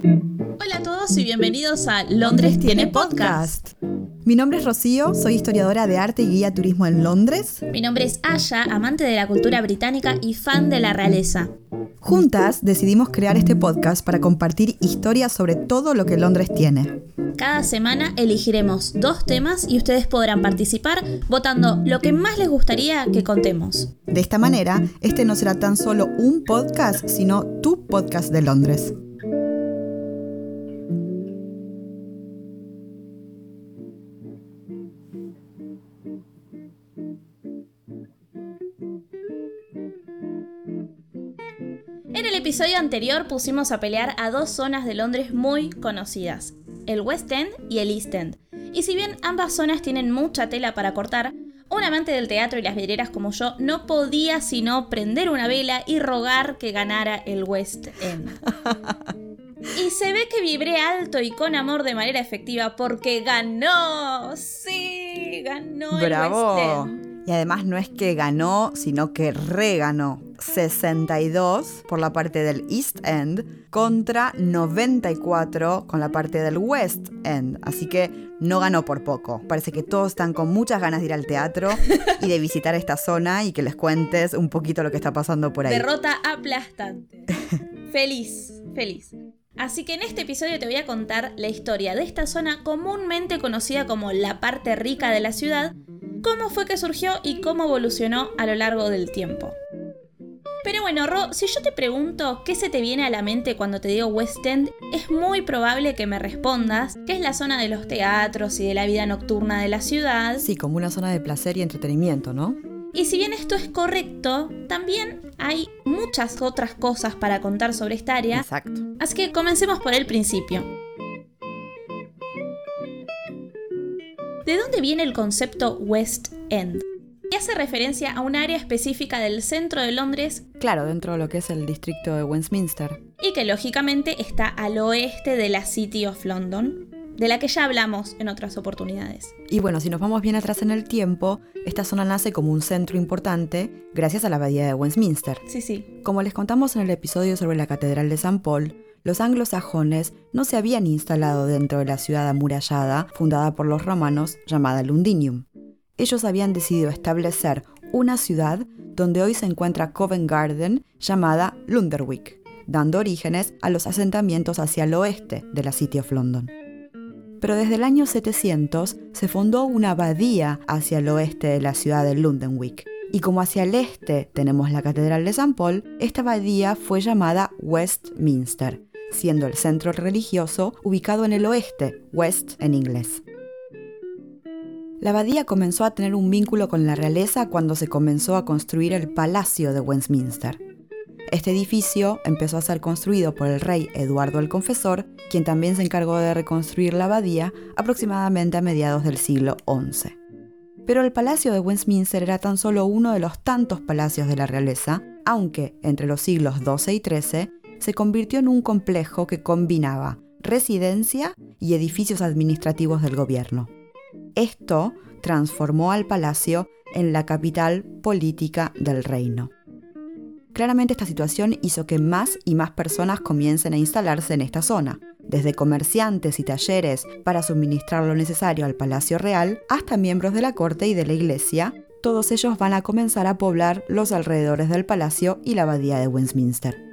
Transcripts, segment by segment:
Hola a todos y bienvenidos a Londres tiene podcast. Mi nombre es Rocío, soy historiadora de arte y guía turismo en Londres. Mi nombre es Aya, amante de la cultura británica y fan de la realeza. Juntas decidimos crear este podcast para compartir historias sobre todo lo que Londres tiene. Cada semana elegiremos dos temas y ustedes podrán participar votando lo que más les gustaría que contemos. De esta manera, este no será tan solo un podcast, sino tu podcast de Londres. Episodio anterior pusimos a pelear a dos zonas de Londres muy conocidas, el West End y el East End. Y si bien ambas zonas tienen mucha tela para cortar, un amante del teatro y las vidrieras como yo no podía sino prender una vela y rogar que ganara el West End. Y se ve que vibré alto y con amor de manera efectiva porque ganó. Sí, ganó el West End. Y además no es que ganó, sino que reganó. 62 por la parte del East End contra 94 con la parte del West End. Así que no ganó por poco. Parece que todos están con muchas ganas de ir al teatro y de visitar esta zona y que les cuentes un poquito lo que está pasando por ahí. Derrota aplastante. feliz, feliz. Así que en este episodio te voy a contar la historia de esta zona comúnmente conocida como la parte rica de la ciudad, cómo fue que surgió y cómo evolucionó a lo largo del tiempo. Pero bueno, Ro, si yo te pregunto qué se te viene a la mente cuando te digo West End, es muy probable que me respondas que es la zona de los teatros y de la vida nocturna de la ciudad. Sí, como una zona de placer y entretenimiento, ¿no? Y si bien esto es correcto, también hay muchas otras cosas para contar sobre esta área. Exacto. Así que comencemos por el principio. ¿De dónde viene el concepto West End? Y hace referencia a un área específica del centro de Londres. Claro, dentro de lo que es el distrito de Westminster. Y que lógicamente está al oeste de la City of London, de la que ya hablamos en otras oportunidades. Y bueno, si nos vamos bien atrás en el tiempo, esta zona nace como un centro importante gracias a la abadía de Westminster. Sí, sí. Como les contamos en el episodio sobre la Catedral de San Paul, los anglosajones no se habían instalado dentro de la ciudad amurallada fundada por los romanos llamada Lundinium. Ellos habían decidido establecer una ciudad donde hoy se encuentra Covent Garden llamada Lunderwick, dando orígenes a los asentamientos hacia el oeste de la City of London. Pero desde el año 700 se fundó una abadía hacia el oeste de la ciudad de Lundenwick, y como hacia el este tenemos la Catedral de San Paul, esta abadía fue llamada Westminster, siendo el centro religioso ubicado en el oeste, West en inglés. La abadía comenzó a tener un vínculo con la realeza cuando se comenzó a construir el Palacio de Westminster. Este edificio empezó a ser construido por el rey Eduardo el Confesor, quien también se encargó de reconstruir la abadía aproximadamente a mediados del siglo XI. Pero el Palacio de Westminster era tan solo uno de los tantos palacios de la realeza, aunque entre los siglos XII y XIII se convirtió en un complejo que combinaba residencia y edificios administrativos del gobierno. Esto transformó al palacio en la capital política del reino. Claramente esta situación hizo que más y más personas comiencen a instalarse en esta zona, desde comerciantes y talleres para suministrar lo necesario al Palacio Real hasta miembros de la corte y de la iglesia, todos ellos van a comenzar a poblar los alrededores del palacio y la abadía de Westminster.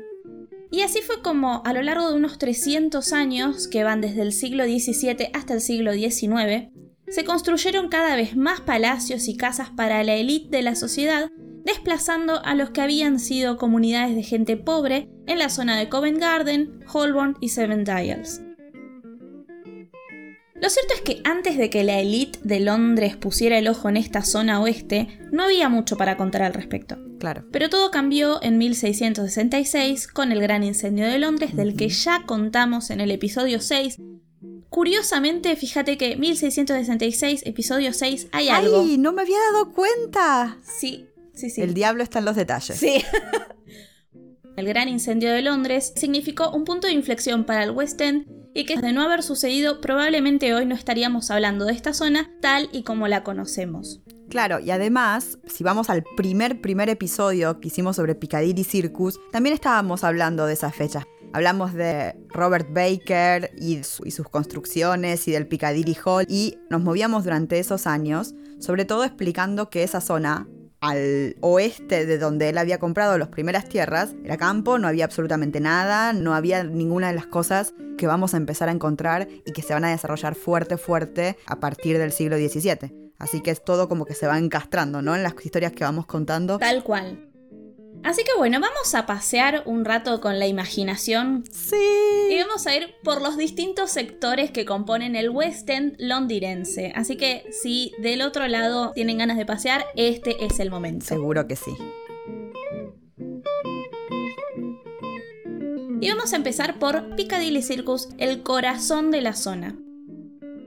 Y así fue como a lo largo de unos 300 años, que van desde el siglo XVII hasta el siglo XIX, se construyeron cada vez más palacios y casas para la élite de la sociedad, desplazando a los que habían sido comunidades de gente pobre en la zona de Covent Garden, Holborn y Seven Dials. Lo cierto es que antes de que la élite de Londres pusiera el ojo en esta zona oeste, no había mucho para contar al respecto. Claro. Pero todo cambió en 1666 con el Gran Incendio de Londres, del que ya contamos en el episodio 6. Curiosamente, fíjate que 1666, episodio 6, hay algo. ¡Ay! No me había dado cuenta. Sí, sí, sí. El diablo está en los detalles. Sí. el Gran Incendio de Londres significó un punto de inflexión para el West End y que de no haber sucedido probablemente hoy no estaríamos hablando de esta zona tal y como la conocemos. Claro, y además, si vamos al primer primer episodio que hicimos sobre Piccadilly Circus, también estábamos hablando de esas fechas. Hablamos de Robert Baker y, y sus construcciones y del Piccadilly Hall y nos movíamos durante esos años, sobre todo explicando que esa zona al oeste de donde él había comprado las primeras tierras, era campo, no había absolutamente nada, no había ninguna de las cosas que vamos a empezar a encontrar y que se van a desarrollar fuerte, fuerte a partir del siglo XVII. Así que es todo como que se va encastrando, ¿no? En las historias que vamos contando. Tal cual. Así que bueno, vamos a pasear un rato con la imaginación. Sí. Y vamos a ir por los distintos sectores que componen el West End londinense. Así que si del otro lado tienen ganas de pasear, este es el momento. Seguro que sí. Y vamos a empezar por Piccadilly Circus, el corazón de la zona.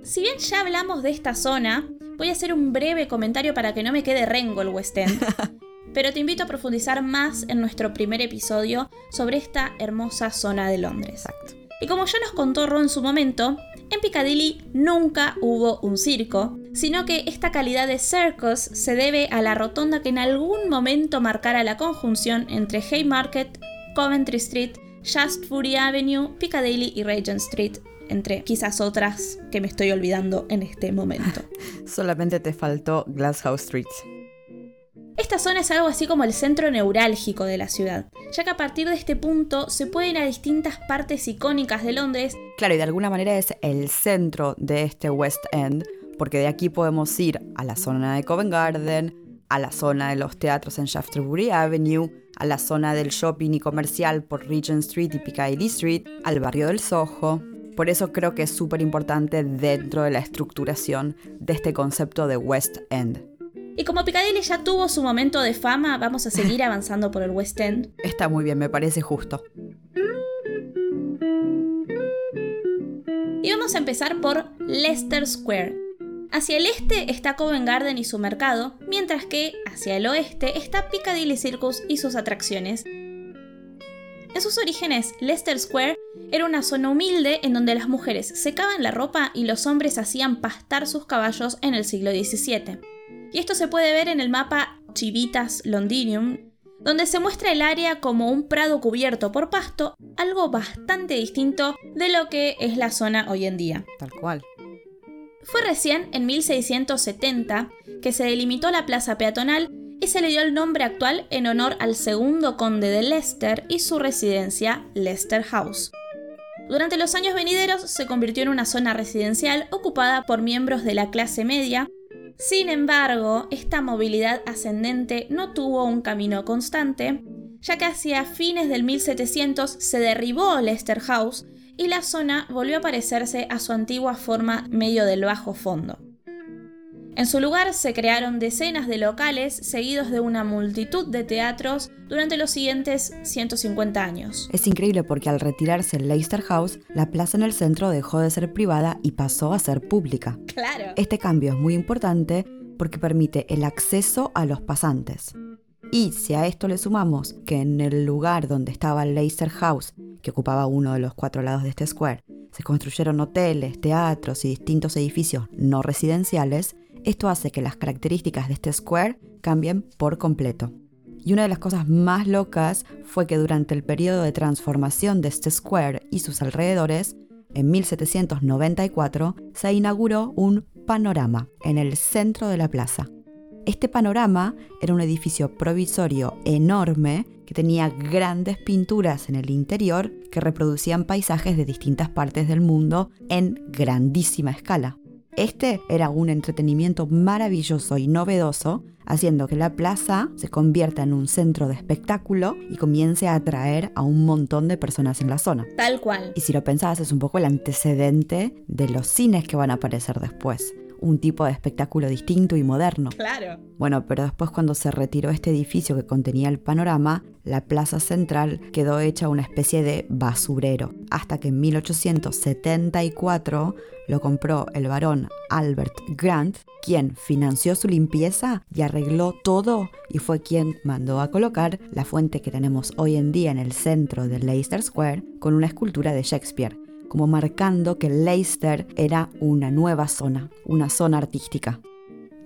Si bien ya hablamos de esta zona, voy a hacer un breve comentario para que no me quede rengo el West End. pero te invito a profundizar más en nuestro primer episodio sobre esta hermosa zona de Londres. Exacto. Y como ya nos contó Ron en su momento, en Piccadilly nunca hubo un circo, sino que esta calidad de circus se debe a la rotonda que en algún momento marcara la conjunción entre Haymarket, Coventry Street, Shaftesbury Avenue, Piccadilly y Regent Street, entre quizás otras que me estoy olvidando en este momento. Solamente te faltó Glasshouse Street. Esta zona es algo así como el centro neurálgico de la ciudad, ya que a partir de este punto se puede ir a distintas partes icónicas de Londres. Claro, y de alguna manera es el centro de este West End, porque de aquí podemos ir a la zona de Covent Garden, a la zona de los teatros en Shaftesbury Avenue, a la zona del shopping y comercial por Regent Street y Piccadilly Street, al barrio del Soho. Por eso creo que es súper importante dentro de la estructuración de este concepto de West End. Y como Piccadilly ya tuvo su momento de fama, vamos a seguir avanzando por el West End. Está muy bien, me parece justo. Y vamos a empezar por Leicester Square. Hacia el este está Covent Garden y su mercado, mientras que hacia el oeste está Piccadilly Circus y sus atracciones. En sus orígenes, Leicester Square era una zona humilde en donde las mujeres secaban la ropa y los hombres hacían pastar sus caballos en el siglo XVII. Y esto se puede ver en el mapa Chivitas Londinium, donde se muestra el área como un prado cubierto por pasto, algo bastante distinto de lo que es la zona hoy en día. Tal cual. Fue recién en 1670 que se delimitó la plaza peatonal y se le dio el nombre actual en honor al segundo conde de Leicester y su residencia, Leicester House. Durante los años venideros se convirtió en una zona residencial ocupada por miembros de la clase media sin embargo, esta movilidad ascendente no tuvo un camino constante, ya que hacia fines del 1700 se derribó Leicester House y la zona volvió a parecerse a su antigua forma medio del bajo fondo. En su lugar se crearon decenas de locales seguidos de una multitud de teatros durante los siguientes 150 años. Es increíble porque al retirarse el Leicester House, la plaza en el centro dejó de ser privada y pasó a ser pública. Claro. Este cambio es muy importante porque permite el acceso a los pasantes. Y si a esto le sumamos que en el lugar donde estaba el Leicester House, que ocupaba uno de los cuatro lados de este square, se construyeron hoteles, teatros y distintos edificios no residenciales, esto hace que las características de este square cambien por completo. Y una de las cosas más locas fue que durante el periodo de transformación de este square y sus alrededores, en 1794 se inauguró un panorama en el centro de la plaza. Este panorama era un edificio provisorio enorme que tenía grandes pinturas en el interior que reproducían paisajes de distintas partes del mundo en grandísima escala. Este era un entretenimiento maravilloso y novedoso, haciendo que la plaza se convierta en un centro de espectáculo y comience a atraer a un montón de personas en la zona. Tal cual. Y si lo pensabas, es un poco el antecedente de los cines que van a aparecer después un tipo de espectáculo distinto y moderno. Claro. Bueno, pero después cuando se retiró este edificio que contenía el panorama, la plaza central quedó hecha una especie de basurero, hasta que en 1874 lo compró el barón Albert Grant, quien financió su limpieza y arregló todo y fue quien mandó a colocar la fuente que tenemos hoy en día en el centro de Leicester Square con una escultura de Shakespeare como marcando que Leicester era una nueva zona, una zona artística.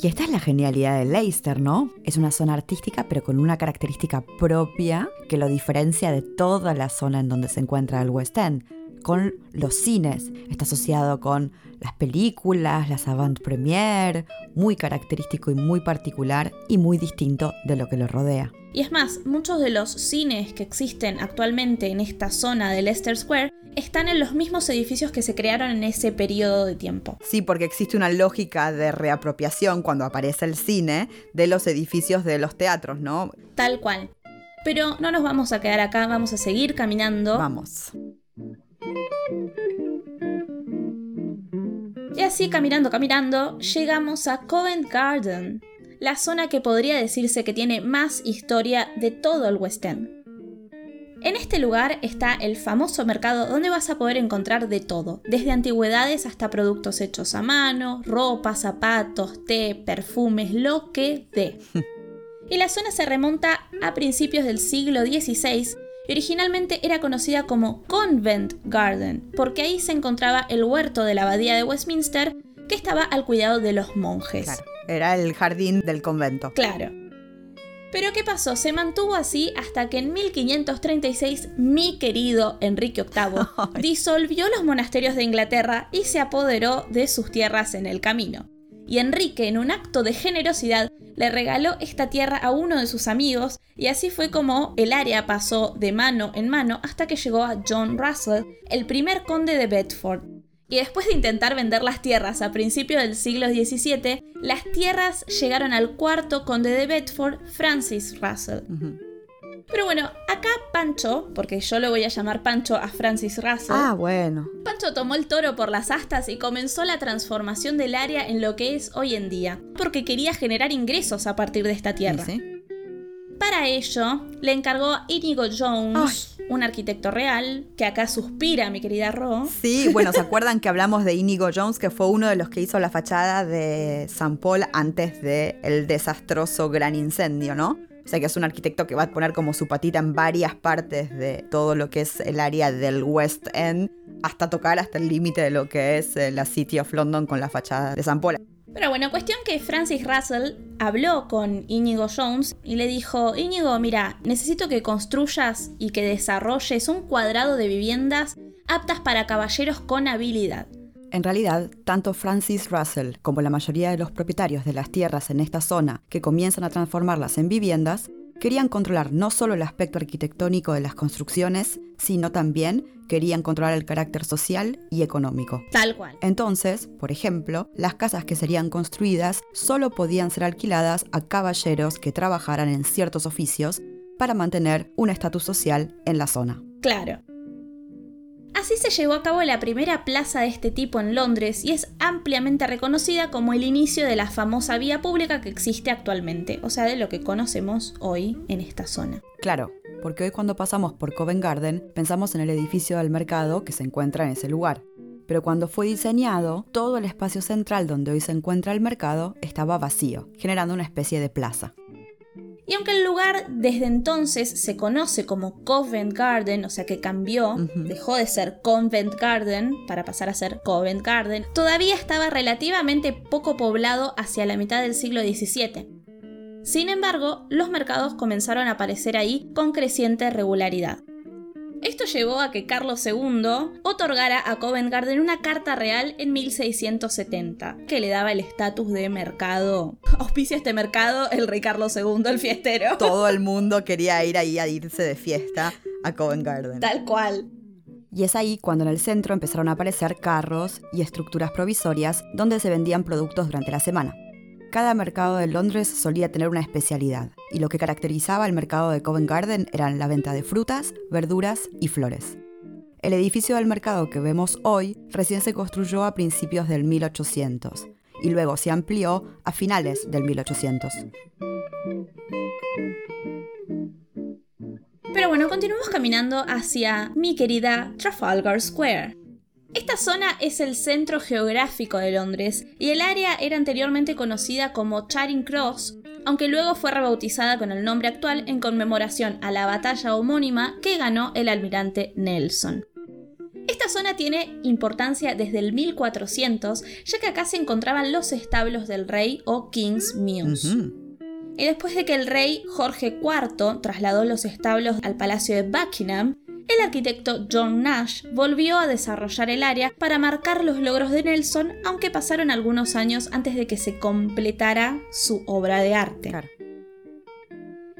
Y esta es la genialidad de Leicester, ¿no? Es una zona artística pero con una característica propia que lo diferencia de toda la zona en donde se encuentra el West End, con los cines. Está asociado con las películas, las avant-premiere, muy característico y muy particular y muy distinto de lo que lo rodea. Y es más, muchos de los cines que existen actualmente en esta zona de Leicester Square están en los mismos edificios que se crearon en ese periodo de tiempo. Sí, porque existe una lógica de reapropiación cuando aparece el cine de los edificios de los teatros, ¿no? Tal cual. Pero no nos vamos a quedar acá, vamos a seguir caminando. Vamos. Y así caminando, caminando, llegamos a Covent Garden, la zona que podría decirse que tiene más historia de todo el West End. En este lugar está el famoso mercado donde vas a poder encontrar de todo, desde antigüedades hasta productos hechos a mano, ropa, zapatos, té, perfumes, lo que dé. Y la zona se remonta a principios del siglo XVI originalmente era conocida como Convent Garden, porque ahí se encontraba el huerto de la abadía de Westminster que estaba al cuidado de los monjes. Claro, era el jardín del convento. Claro. Pero ¿qué pasó? Se mantuvo así hasta que en 1536 mi querido Enrique VIII disolvió los monasterios de Inglaterra y se apoderó de sus tierras en el camino. Y Enrique, en un acto de generosidad, le regaló esta tierra a uno de sus amigos y así fue como el área pasó de mano en mano hasta que llegó a John Russell, el primer conde de Bedford, y después de intentar vender las tierras a principios del siglo XVII, las tierras llegaron al cuarto conde de Bedford, Francis Russell. Pero bueno, acá Pancho, porque yo lo voy a llamar Pancho a Francis Russell. Ah, bueno. Pancho tomó el toro por las astas y comenzó la transformación del área en lo que es hoy en día, porque quería generar ingresos a partir de esta tierra. ¿Sí? Para ello, le encargó a Inigo Jones, un arquitecto real, que acá suspira, mi querida Ro. Sí, bueno, ¿se acuerdan que hablamos de Inigo Jones, que fue uno de los que hizo la fachada de San Paul antes del desastroso gran incendio, ¿no? Sea que es un arquitecto que va a poner como su patita en varias partes de todo lo que es el área del West End, hasta tocar hasta el límite de lo que es eh, la City of London con la fachada de San Paul. Pero bueno, cuestión que Francis Russell habló con Íñigo Jones y le dijo, Íñigo, mira, necesito que construyas y que desarrolles un cuadrado de viviendas aptas para caballeros con habilidad. En realidad, tanto Francis Russell como la mayoría de los propietarios de las tierras en esta zona que comienzan a transformarlas en viviendas, querían controlar no solo el aspecto arquitectónico de las construcciones, sino también querían controlar el carácter social y económico. Tal cual. Entonces, por ejemplo, las casas que serían construidas solo podían ser alquiladas a caballeros que trabajaran en ciertos oficios para mantener un estatus social en la zona. Claro. Así se llevó a cabo la primera plaza de este tipo en Londres y es ampliamente reconocida como el inicio de la famosa vía pública que existe actualmente, o sea, de lo que conocemos hoy en esta zona. Claro, porque hoy cuando pasamos por Covent Garden pensamos en el edificio del mercado que se encuentra en ese lugar. Pero cuando fue diseñado, todo el espacio central donde hoy se encuentra el mercado estaba vacío, generando una especie de plaza. Y aunque el lugar desde entonces se conoce como Covent Garden, o sea que cambió, dejó de ser Convent Garden para pasar a ser Covent Garden, todavía estaba relativamente poco poblado hacia la mitad del siglo XVII. Sin embargo, los mercados comenzaron a aparecer ahí con creciente regularidad. Esto llevó a que Carlos II otorgara a Covent Garden una carta real en 1670, que le daba el estatus de mercado. Auspicia este mercado el rey Carlos II, el fiestero. Todo el mundo quería ir ahí a irse de fiesta a Covent Garden. Tal cual. Y es ahí cuando en el centro empezaron a aparecer carros y estructuras provisorias donde se vendían productos durante la semana. Cada mercado de Londres solía tener una especialidad, y lo que caracterizaba el mercado de Covent Garden eran la venta de frutas, verduras y flores. El edificio del mercado que vemos hoy recién se construyó a principios del 1800 y luego se amplió a finales del 1800. Pero bueno, continuamos caminando hacia mi querida Trafalgar Square. Esta zona es el centro geográfico de Londres y el área era anteriormente conocida como Charing Cross, aunque luego fue rebautizada con el nombre actual en conmemoración a la batalla homónima que ganó el almirante Nelson. Esta zona tiene importancia desde el 1400, ya que acá se encontraban los establos del rey o King's Mews. Y después de que el rey Jorge IV trasladó los establos al Palacio de Buckingham, el arquitecto John Nash volvió a desarrollar el área para marcar los logros de Nelson, aunque pasaron algunos años antes de que se completara su obra de arte.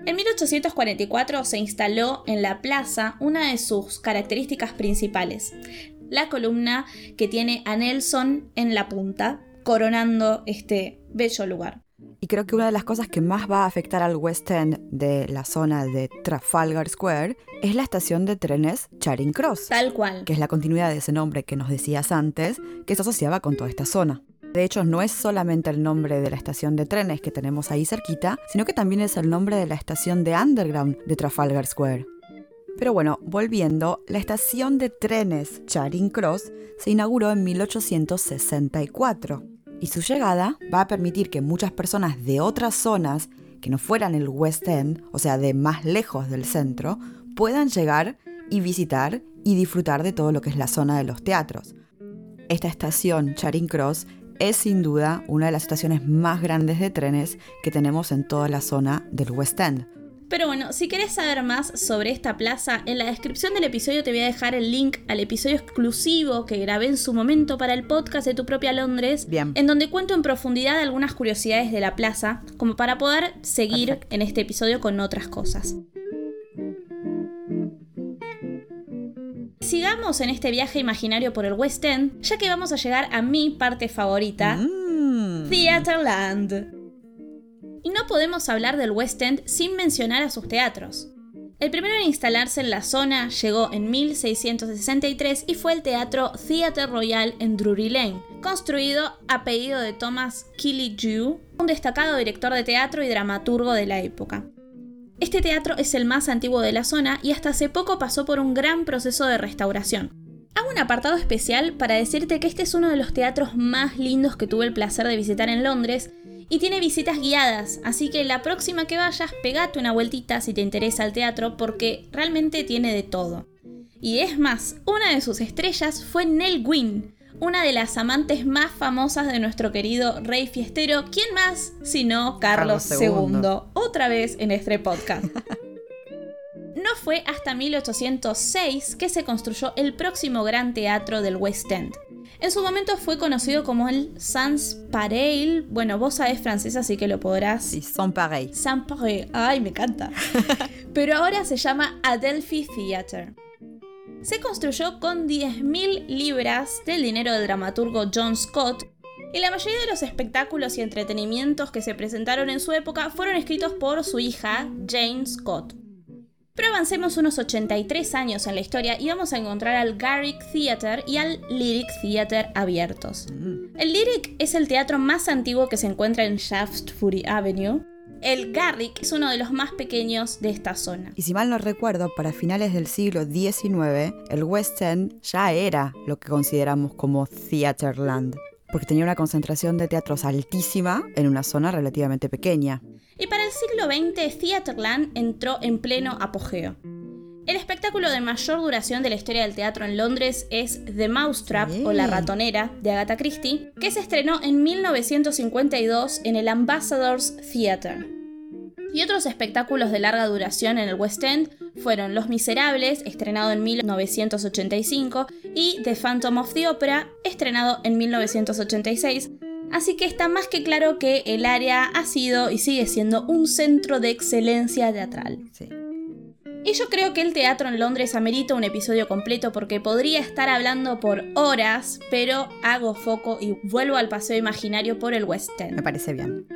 En 1844 se instaló en la plaza una de sus características principales, la columna que tiene a Nelson en la punta, coronando este bello lugar. Y creo que una de las cosas que más va a afectar al West End de la zona de Trafalgar Square es la estación de trenes Charing Cross. Tal cual. Que es la continuidad de ese nombre que nos decías antes, que se asociaba con toda esta zona. De hecho, no es solamente el nombre de la estación de trenes que tenemos ahí cerquita, sino que también es el nombre de la estación de Underground de Trafalgar Square. Pero bueno, volviendo, la estación de trenes Charing Cross se inauguró en 1864 y su llegada va a permitir que muchas personas de otras zonas que no fueran el West End, o sea, de más lejos del centro, puedan llegar y visitar y disfrutar de todo lo que es la zona de los teatros. Esta estación, Charing Cross, es sin duda una de las estaciones más grandes de trenes que tenemos en toda la zona del West End. Pero bueno, si querés saber más sobre esta plaza, en la descripción del episodio te voy a dejar el link al episodio exclusivo que grabé en su momento para el podcast de Tu propia Londres, Bien. en donde cuento en profundidad algunas curiosidades de la plaza, como para poder seguir en este episodio con otras cosas. Sigamos en este viaje imaginario por el West End, ya que vamos a llegar a mi parte favorita, Mm. Theaterland. Y no podemos hablar del West End sin mencionar a sus teatros. El primero en instalarse en la zona llegó en 1663 y fue el Teatro Theatre Royal en Drury Lane, construido a pedido de Thomas Killigrew, un destacado director de teatro y dramaturgo de la época. Este teatro es el más antiguo de la zona y hasta hace poco pasó por un gran proceso de restauración. Hago un apartado especial para decirte que este es uno de los teatros más lindos que tuve el placer de visitar en Londres y tiene visitas guiadas, así que la próxima que vayas pegate una vueltita si te interesa el teatro porque realmente tiene de todo. Y es más, una de sus estrellas fue Nell Gwyn, una de las amantes más famosas de nuestro querido rey fiestero, ¿quién más sino Carlos, Carlos II? II. Otra vez en este podcast. No fue hasta 1806 que se construyó el próximo gran teatro del West End. En su momento fue conocido como el Sans Pareil. Bueno, vos sabés francés, así que lo podrás. Sí, son pareils. Sans Pareil. Ay, me encanta. Pero ahora se llama Adelphi Theatre. Se construyó con 10.000 libras del dinero del dramaturgo John Scott y la mayoría de los espectáculos y entretenimientos que se presentaron en su época fueron escritos por su hija, Jane Scott. Pero avancemos unos 83 años en la historia y vamos a encontrar al Garrick Theatre y al Lyric Theatre abiertos. El Lyric es el teatro más antiguo que se encuentra en Shaftesbury Avenue. El Garrick es uno de los más pequeños de esta zona. Y si mal no recuerdo, para finales del siglo XIX, el West End ya era lo que consideramos como Theaterland, porque tenía una concentración de teatros altísima en una zona relativamente pequeña. Y para el siglo XX, Theaterland entró en pleno apogeo. El espectáculo de mayor duración de la historia del teatro en Londres es The Mousetrap o La Ratonera de Agatha Christie, que se estrenó en 1952 en el Ambassadors Theatre. Y otros espectáculos de larga duración en el West End fueron Los Miserables, estrenado en 1985, y The Phantom of the Opera, estrenado en 1986, Así que está más que claro que el área ha sido y sigue siendo un centro de excelencia teatral. Sí. Y yo creo que el teatro en Londres amerita un episodio completo porque podría estar hablando por horas, pero hago foco y vuelvo al paseo imaginario por el West End. Me parece bien.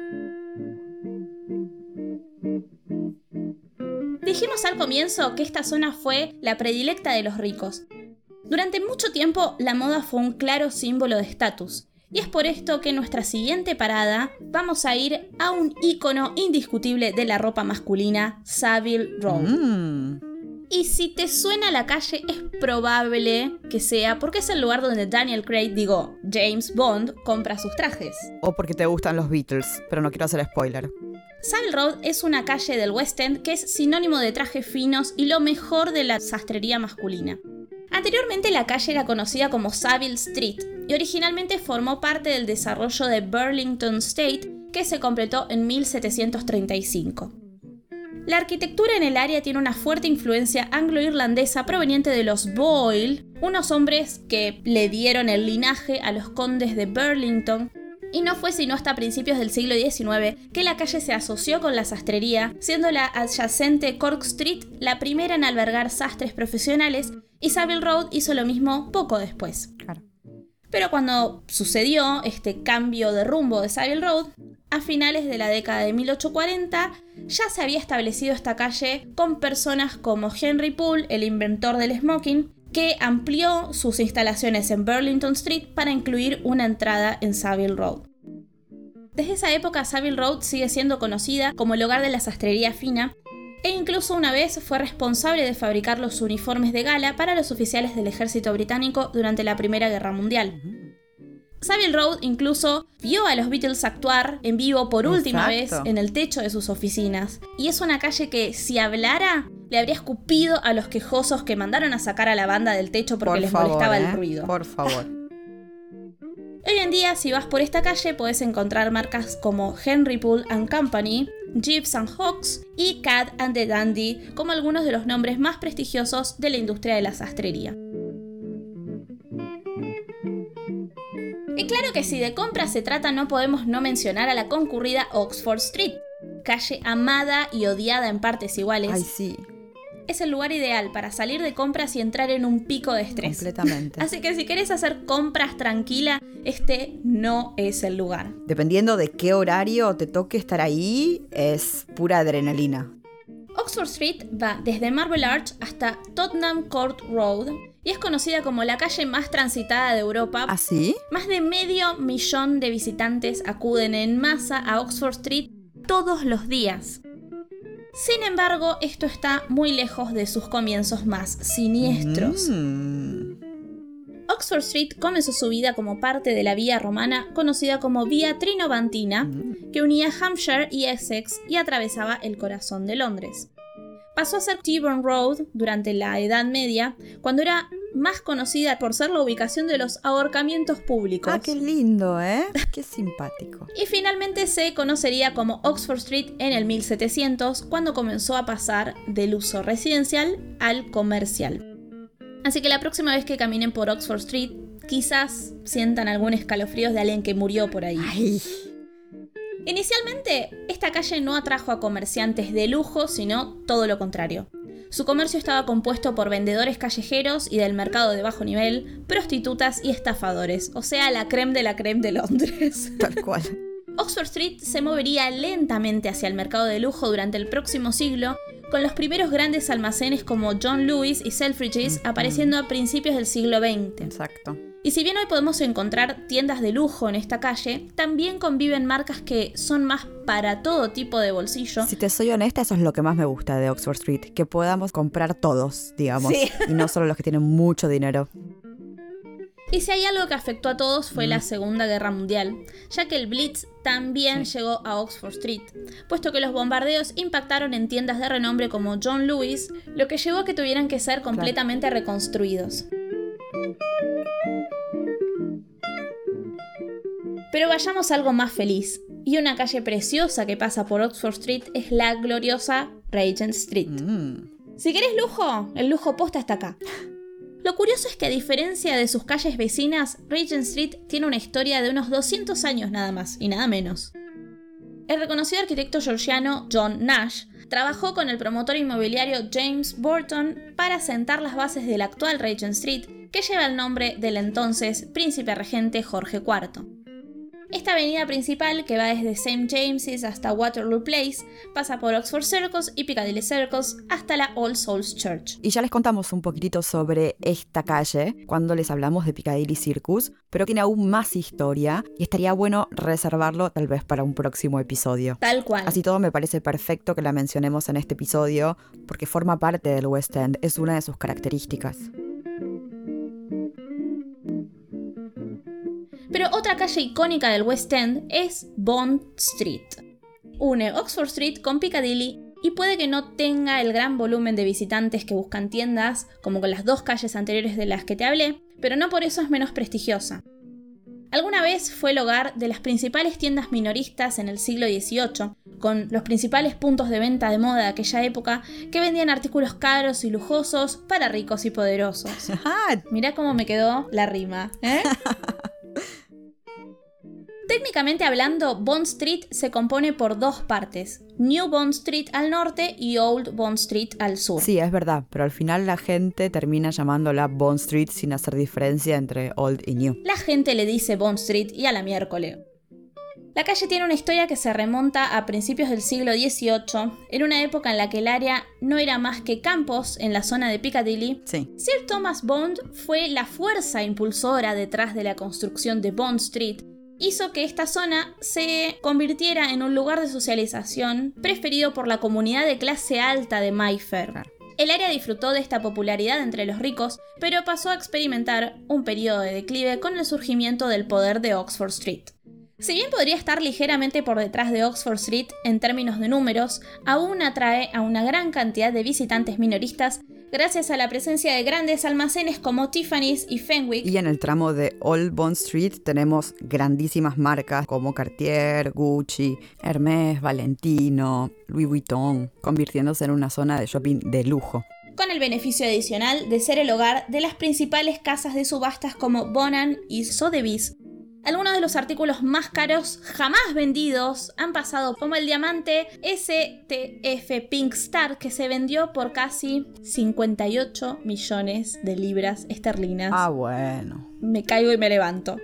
Dijimos al comienzo que esta zona fue la predilecta de los ricos. Durante mucho tiempo la moda fue un claro símbolo de estatus. Y es por esto que en nuestra siguiente parada vamos a ir a un ícono indiscutible de la ropa masculina, Savile Row. Mm. Y si te suena la calle, es probable que sea porque es el lugar donde Daniel Craig, digo, James Bond, compra sus trajes. O porque te gustan los Beatles, pero no quiero hacer spoiler. Savile Row es una calle del West End que es sinónimo de trajes finos y lo mejor de la sastrería masculina. Anteriormente la calle era conocida como Savile Street y originalmente formó parte del desarrollo de Burlington State que se completó en 1735. La arquitectura en el área tiene una fuerte influencia anglo-irlandesa proveniente de los Boyle, unos hombres que le dieron el linaje a los condes de Burlington, y no fue sino hasta principios del siglo XIX que la calle se asoció con la sastrería, siendo la adyacente Cork Street la primera en albergar sastres profesionales, y Savile Road hizo lo mismo poco después. Pero cuando sucedió este cambio de rumbo de Savile Road, a finales de la década de 1840 ya se había establecido esta calle con personas como Henry Poole, el inventor del smoking, que amplió sus instalaciones en Burlington Street para incluir una entrada en Savile Road. Desde esa época Savile Road sigue siendo conocida como el hogar de la sastrería fina e incluso una vez fue responsable de fabricar los uniformes de gala para los oficiales del ejército británico durante la Primera Guerra Mundial. Savile Road incluso vio a los Beatles actuar en vivo por última vez en el techo de sus oficinas. Y es una calle que, si hablara, le habría escupido a los quejosos que mandaron a sacar a la banda del techo porque les molestaba el ¿eh? ruido. Por favor. Hoy en día, si vas por esta calle, puedes encontrar marcas como Henry Poole and Company, Jeeps and Hawks y Cad and the Dandy como algunos de los nombres más prestigiosos de la industria de la sastrería. Y claro que si de compras se trata no podemos no mencionar a la concurrida Oxford Street, calle amada y odiada en partes iguales. Es el lugar ideal para salir de compras y entrar en un pico de estrés. Completamente. Así que si querés hacer compras tranquila, este no es el lugar. Dependiendo de qué horario te toque estar ahí, es pura adrenalina. Oxford Street va desde Marble Arch hasta Tottenham Court Road y es conocida como la calle más transitada de Europa. ¿Ah, sí? Más de medio millón de visitantes acuden en masa a Oxford Street todos los días. Sin embargo, esto está muy lejos de sus comienzos más siniestros. Mm. Oxford Street comenzó su vida como parte de la vía romana conocida como Vía Trinovantina, mm. que unía Hampshire y Essex y atravesaba el corazón de Londres. Pasó a ser Tyburn Road durante la Edad Media, cuando era más conocida por ser la ubicación de los ahorcamientos públicos. Ah, qué lindo, ¿eh? Qué simpático. y finalmente se conocería como Oxford Street en el 1700, cuando comenzó a pasar del uso residencial al comercial. Así que la próxima vez que caminen por Oxford Street, quizás sientan algún escalofrío de alguien que murió por ahí. Inicialmente, esta calle no atrajo a comerciantes de lujo, sino todo lo contrario. Su comercio estaba compuesto por vendedores callejeros y del mercado de bajo nivel, prostitutas y estafadores, o sea, la creme de la creme de Londres. Tal cual. Oxford Street se movería lentamente hacia el mercado de lujo durante el próximo siglo con los primeros grandes almacenes como John Lewis y Selfridges apareciendo a principios del siglo XX. Exacto. Y si bien hoy podemos encontrar tiendas de lujo en esta calle, también conviven marcas que son más para todo tipo de bolsillo. Si te soy honesta, eso es lo que más me gusta de Oxford Street, que podamos comprar todos, digamos, y no solo los que tienen mucho dinero. Y si hay algo que afectó a todos fue la mm. Segunda Guerra Mundial, ya que el Blitz también llegó a Oxford Street, puesto que los bombardeos impactaron en tiendas de renombre como John Lewis, lo que llevó a que tuvieran que ser completamente reconstruidos. Pero vayamos a algo más feliz, y una calle preciosa que pasa por Oxford Street es la gloriosa Regent Street. Mm. Si querés lujo, el lujo posta está acá. Lo curioso es que a diferencia de sus calles vecinas, Regent Street tiene una historia de unos 200 años nada más y nada menos. El reconocido arquitecto georgiano John Nash trabajó con el promotor inmobiliario James Burton para sentar las bases del actual Regent Street, que lleva el nombre del entonces príncipe regente Jorge IV. Esta avenida principal, que va desde St. James's hasta Waterloo Place, pasa por Oxford Circus y Piccadilly Circus hasta la All Souls Church. Y ya les contamos un poquitito sobre esta calle cuando les hablamos de Piccadilly Circus, pero tiene aún más historia y estaría bueno reservarlo tal vez para un próximo episodio. Tal cual. Así todo me parece perfecto que la mencionemos en este episodio porque forma parte del West End, es una de sus características. Pero otra calle icónica del West End es Bond Street. Une Oxford Street con Piccadilly y puede que no tenga el gran volumen de visitantes que buscan tiendas, como con las dos calles anteriores de las que te hablé, pero no por eso es menos prestigiosa. Alguna vez fue el hogar de las principales tiendas minoristas en el siglo XVIII, con los principales puntos de venta de moda de aquella época que vendían artículos caros y lujosos para ricos y poderosos. Mirá cómo me quedó la rima, ¿eh? Técnicamente hablando, Bond Street se compone por dos partes, New Bond Street al norte y Old Bond Street al sur. Sí, es verdad, pero al final la gente termina llamándola Bond Street sin hacer diferencia entre Old y New. La gente le dice Bond Street y a la miércoles. La calle tiene una historia que se remonta a principios del siglo XVIII, en una época en la que el área no era más que campos en la zona de Piccadilly. Sí. Sir Thomas Bond fue la fuerza impulsora detrás de la construcción de Bond Street hizo que esta zona se convirtiera en un lugar de socialización preferido por la comunidad de clase alta de Mayfair. El área disfrutó de esta popularidad entre los ricos, pero pasó a experimentar un periodo de declive con el surgimiento del poder de Oxford Street. Si bien podría estar ligeramente por detrás de Oxford Street en términos de números, aún atrae a una gran cantidad de visitantes minoristas gracias a la presencia de grandes almacenes como Tiffany's y Fenwick. Y en el tramo de Old Bond Street tenemos grandísimas marcas como Cartier, Gucci, Hermès, Valentino, Louis Vuitton, convirtiéndose en una zona de shopping de lujo con el beneficio adicional de ser el hogar de las principales casas de subastas como Bonan y Sotheby's, algunos de los artículos más caros jamás vendidos han pasado como el diamante STF Pink Star que se vendió por casi 58 millones de libras esterlinas. Ah, bueno. Me caigo y me levanto.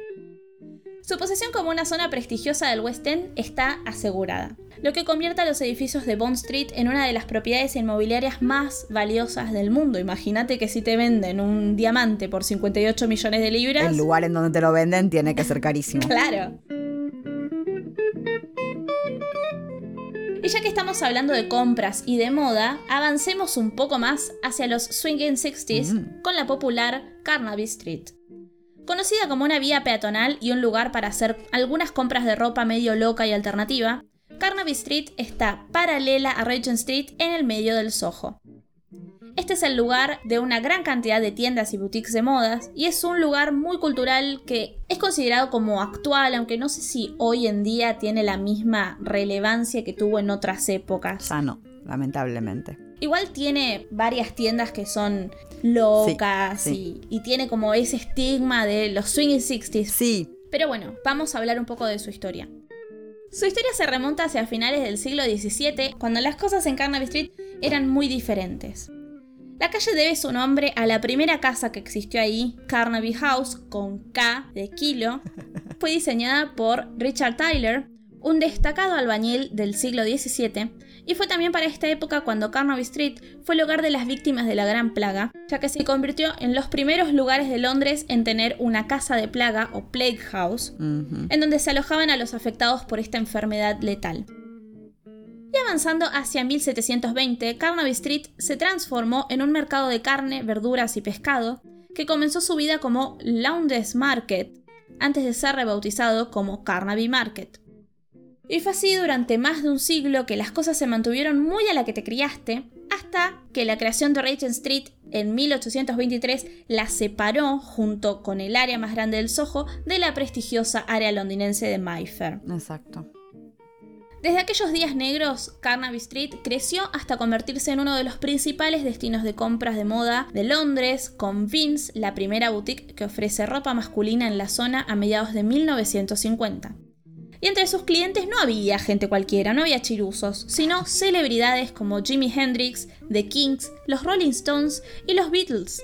Su posición como una zona prestigiosa del West End está asegurada lo que convierte a los edificios de Bond Street en una de las propiedades inmobiliarias más valiosas del mundo. Imagínate que si te venden un diamante por 58 millones de libras... El lugar en donde te lo venden tiene que ser carísimo. claro. Y ya que estamos hablando de compras y de moda, avancemos un poco más hacia los swinging 60s mm. con la popular Carnaby Street. Conocida como una vía peatonal y un lugar para hacer algunas compras de ropa medio loca y alternativa, Carnaby Street está paralela a Regent Street en el medio del Soho. Este es el lugar de una gran cantidad de tiendas y boutiques de modas y es un lugar muy cultural que es considerado como actual, aunque no sé si hoy en día tiene la misma relevancia que tuvo en otras épocas. Ah, no, lamentablemente. Igual tiene varias tiendas que son locas Y, y, tiene como ese estigma de los swinging 60s. Sí. Pero bueno, vamos a hablar un poco de su historia. Su historia se remonta hacia finales del siglo XVII, cuando las cosas en Carnaby Street eran muy diferentes. La calle debe su nombre a la primera casa que existió ahí, Carnaby House, con K de kilo. Fue diseñada por Richard Tyler, un destacado albañil del siglo XVII, y fue también para esta época cuando Carnaby Street fue el hogar de las víctimas de la Gran Plaga, ya que se convirtió en los primeros lugares de Londres en tener una casa de plaga o plague house, en donde se alojaban a los afectados por esta enfermedad letal. Y avanzando hacia 1720, Carnaby Street se transformó en un mercado de carne, verduras y pescado, que comenzó su vida como Lowndes Market, antes de ser rebautizado como Carnaby Market. Y fue así durante más de un siglo que las cosas se mantuvieron muy a la que te criaste, hasta que la creación de Regent Street en 1823 la separó, junto con el área más grande del Soho, de la prestigiosa área londinense de Mayfair. Exacto. Desde aquellos días negros, Carnaby Street creció hasta convertirse en uno de los principales destinos de compras de moda de Londres, con Vince, la primera boutique que ofrece ropa masculina en la zona a mediados de 1950 y entre sus clientes no había gente cualquiera, no había chiruzos, sino celebridades como Jimi Hendrix, The Kings, los Rolling Stones y los Beatles.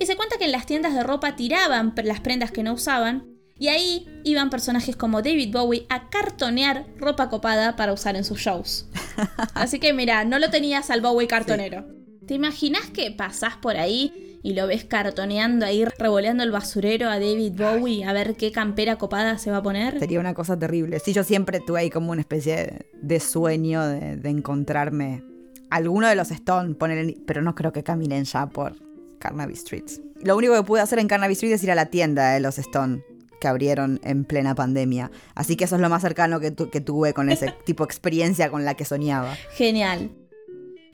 Y se cuenta que en las tiendas de ropa tiraban las prendas que no usaban, y ahí iban personajes como David Bowie a cartonear ropa copada para usar en sus shows. Así que mira, no lo tenías al Bowie cartonero. ¿Te imaginas que pasás por ahí y lo ves cartoneando ahí, revoleando el basurero a David Bowie a ver qué campera copada se va a poner. Sería una cosa terrible. Sí, yo siempre tuve ahí como una especie de, sueño de, encontrarme alguno de los Stone, poner, pero no creo que caminen ya por Carnaby Street. Lo único que pude hacer en Carnaby Street es ir a la tienda de los Stone que abrieron en plena pandemia. Así que eso es lo más cercano que, que tuve con ese tipo de experiencia con la que soñaba. Genial.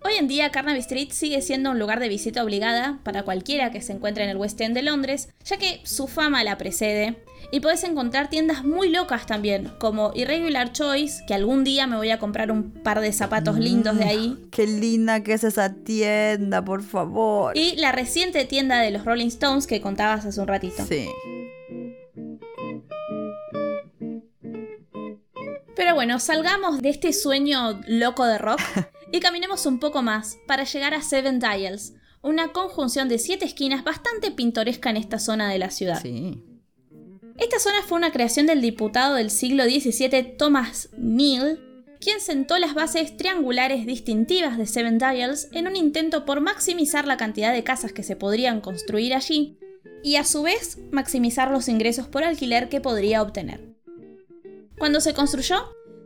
Hoy en día Carnaby Street sigue siendo un lugar de visita obligada para cualquiera que se encuentre en el West End de Londres, ya que su fama la precede, y podés encontrar tiendas muy locas también, como Irregular Choice, que algún día me voy a comprar un par de zapatos lindos de ahí. Mm, qué linda que es esa tienda, por favor. Y la reciente tienda de los Rolling Stones que contabas hace un ratito. Sí. Pero bueno, salgamos de este sueño loco de rock y caminemos un poco más para llegar a Seven Dials, una conjunción de siete esquinas bastante pintoresca en esta zona de la ciudad. Sí. Esta zona fue una creación del diputado del siglo XVII Thomas Neal, quien sentó las bases triangulares distintivas de Seven Dials en un intento por maximizar la cantidad de casas que se podrían construir allí y a su vez maximizar los ingresos por alquiler que podría obtener. Cuando se construyó,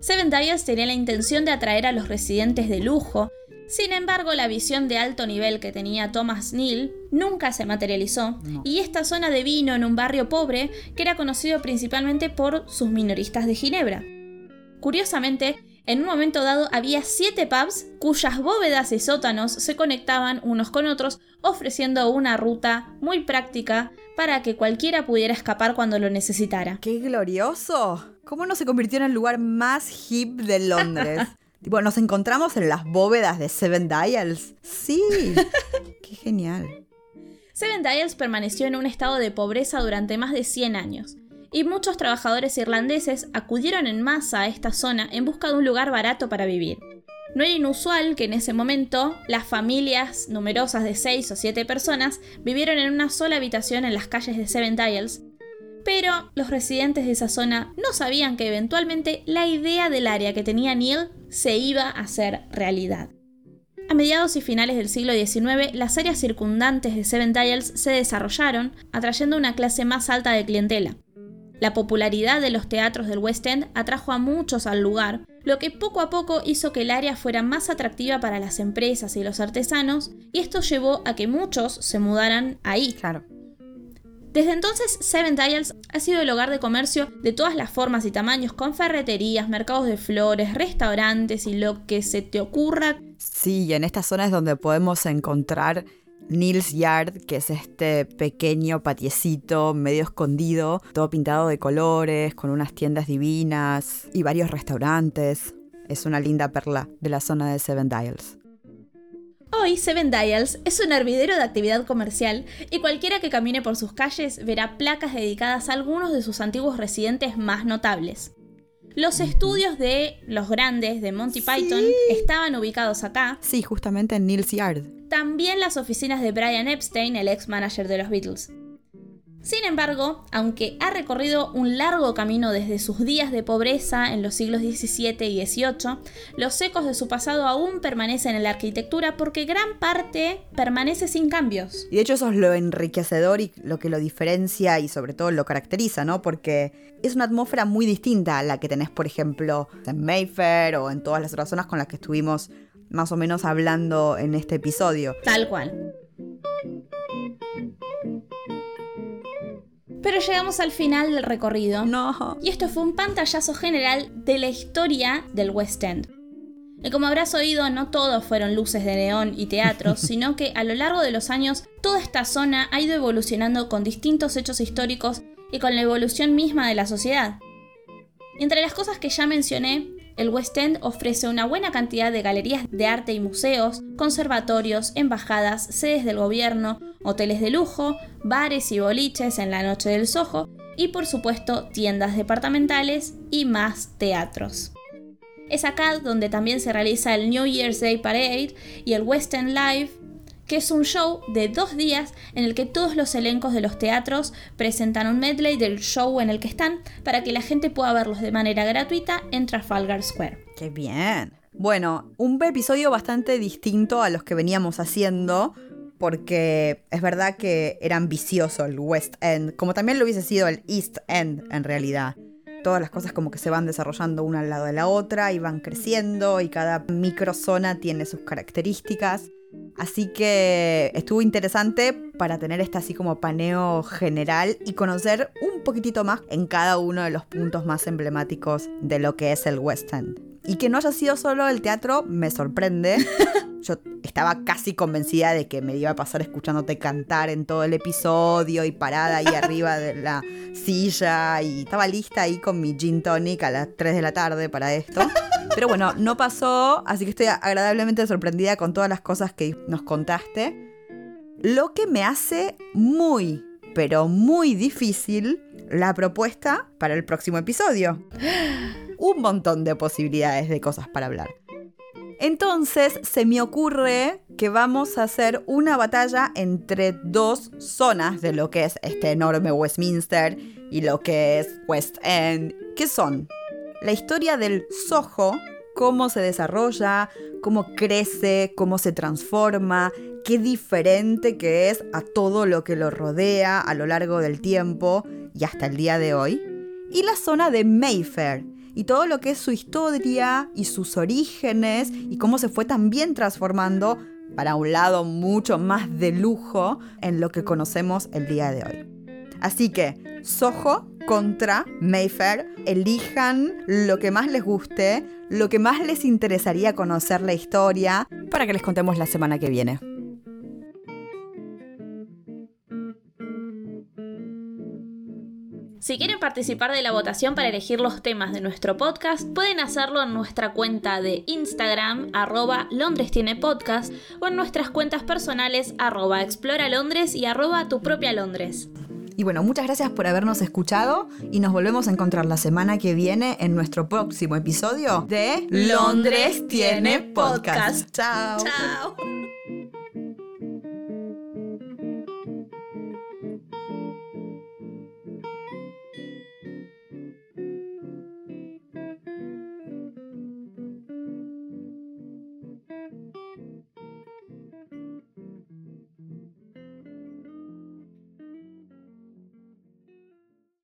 Seven Dials tenía la intención de atraer a los residentes de lujo, sin embargo, la visión de alto nivel que tenía Thomas Neal nunca se materializó, y esta zona de vino en un barrio pobre que era conocido principalmente por sus minoristas de Ginebra. Curiosamente, en un momento dado había siete pubs cuyas bóvedas y sótanos se conectaban unos con otros, ofreciendo una ruta muy práctica para que cualquiera pudiera escapar cuando lo necesitara. ¡Qué glorioso! ¿Cómo no se convirtió en el lugar más hip de Londres? tipo, nos encontramos en las bóvedas de Seven Dials. Sí, qué genial. Seven Dials permaneció en un estado de pobreza durante más de 100 años, y muchos trabajadores irlandeses acudieron en masa a esta zona en busca de un lugar barato para vivir. No era inusual que en ese momento las familias numerosas de 6 o 7 personas vivieron en una sola habitación en las calles de Seven Dials, pero los residentes de esa zona no sabían que eventualmente la idea del área que tenía Neil se iba a hacer realidad. A mediados y finales del siglo XIX, las áreas circundantes de Seven Dials se desarrollaron, atrayendo una clase más alta de clientela. La popularidad de los teatros del West End atrajo a muchos al lugar, lo que poco a poco hizo que el área fuera más atractiva para las empresas y los artesanos, y esto llevó a que muchos se mudaran ahí. Claro. Desde entonces, Seven Dials ha sido el hogar de comercio de todas las formas y tamaños, con ferreterías, mercados de flores, restaurantes y lo que se te ocurra. Sí, en esta zona es donde podemos encontrar Neil's Yard, que es este pequeño patiecito medio escondido, todo pintado de colores, con unas tiendas divinas y varios restaurantes. Es una linda perla de la zona de Seven Dials. Hoy Seven Dials es un hervidero de actividad comercial y cualquiera que camine por sus calles verá placas dedicadas a algunos de sus antiguos residentes más notables. Los estudios de los grandes de Monty Python estaban ubicados acá. Sí, justamente en Neil's Yard. También las oficinas de Brian Epstein, el ex manager de los Beatles. Sin embargo, aunque ha recorrido un largo camino desde sus días de pobreza en los siglos XVII y XVIII, los ecos de su pasado aún permanecen en la arquitectura porque gran parte permanece sin cambios. Y de hecho eso es lo enriquecedor y lo que lo diferencia y sobre todo lo caracteriza, ¿no? Porque es una atmósfera muy distinta a la que tenés, por ejemplo, en Mayfair o en todas las otras zonas con las que estuvimos más o menos hablando en este episodio. Tal cual. Pero llegamos al final del recorrido. No. Y esto fue un pantallazo general de la historia del West End. Y como habrás oído, no todos fueron luces de neón y teatros, sino que a lo largo de los años toda esta zona ha ido evolucionando con distintos hechos históricos y con la evolución misma de la sociedad. Entre las cosas que ya mencioné, el West End ofrece una buena cantidad de galerías de arte y museos, conservatorios, embajadas, sedes del gobierno, hoteles de lujo, bares y boliches en la noche del Soho y por supuesto tiendas departamentales y más teatros. Es acá donde también se realiza el New Year's Day Parade y el West End Live, que es un show de dos días en el que todos los elencos de los teatros presentan un medley del show en el que están para que la gente pueda verlos de manera gratuita en Trafalgar Square. ¡Qué bien! Bueno, un episodio bastante distinto a los que veníamos haciendo, porque es verdad que era ambicioso el West End, como también lo hubiese sido el East End en realidad. Todas las cosas como que se van desarrollando una al lado de la otra y van creciendo y cada microzona tiene sus características. Así que estuvo interesante para tener este así como paneo general y conocer un poquitito más en cada uno de los puntos más emblemáticos de lo que es el West End. Y que no haya sido solo el teatro me sorprende. Yo estaba casi convencida de que me iba a pasar escuchándote cantar en todo el episodio y parada ahí arriba de la silla y estaba lista ahí con mi gin tonic a las 3 de la tarde para esto. Pero bueno, no pasó, así que estoy agradablemente sorprendida con todas las cosas que nos contaste. Lo que me hace muy, pero muy difícil la propuesta para el próximo episodio. Un montón de posibilidades de cosas para hablar. Entonces se me ocurre que vamos a hacer una batalla entre dos zonas de lo que es este enorme Westminster y lo que es West End, que son la historia del Soho, cómo se desarrolla, cómo crece, cómo se transforma, qué diferente que es a todo lo que lo rodea a lo largo del tiempo y hasta el día de hoy. Y la zona de Mayfair, y todo lo que es su historia y sus orígenes y cómo se fue también transformando para un lado mucho más de lujo en lo que conocemos el día de hoy. Así que Soho contra Mayfair, elijan lo que más les guste, lo que más les interesaría conocer la historia, para que les contemos la semana que viene. Si quieren participar de la votación para elegir los temas de nuestro podcast, pueden hacerlo en nuestra cuenta de Instagram, arroba Londres tiene podcast, o en nuestras cuentas personales, arroba Explora Londres y arroba Tu propia Londres. Y bueno, muchas gracias por habernos escuchado y nos volvemos a encontrar la semana que viene en nuestro próximo episodio de Londres tiene podcast. Chao. Chao.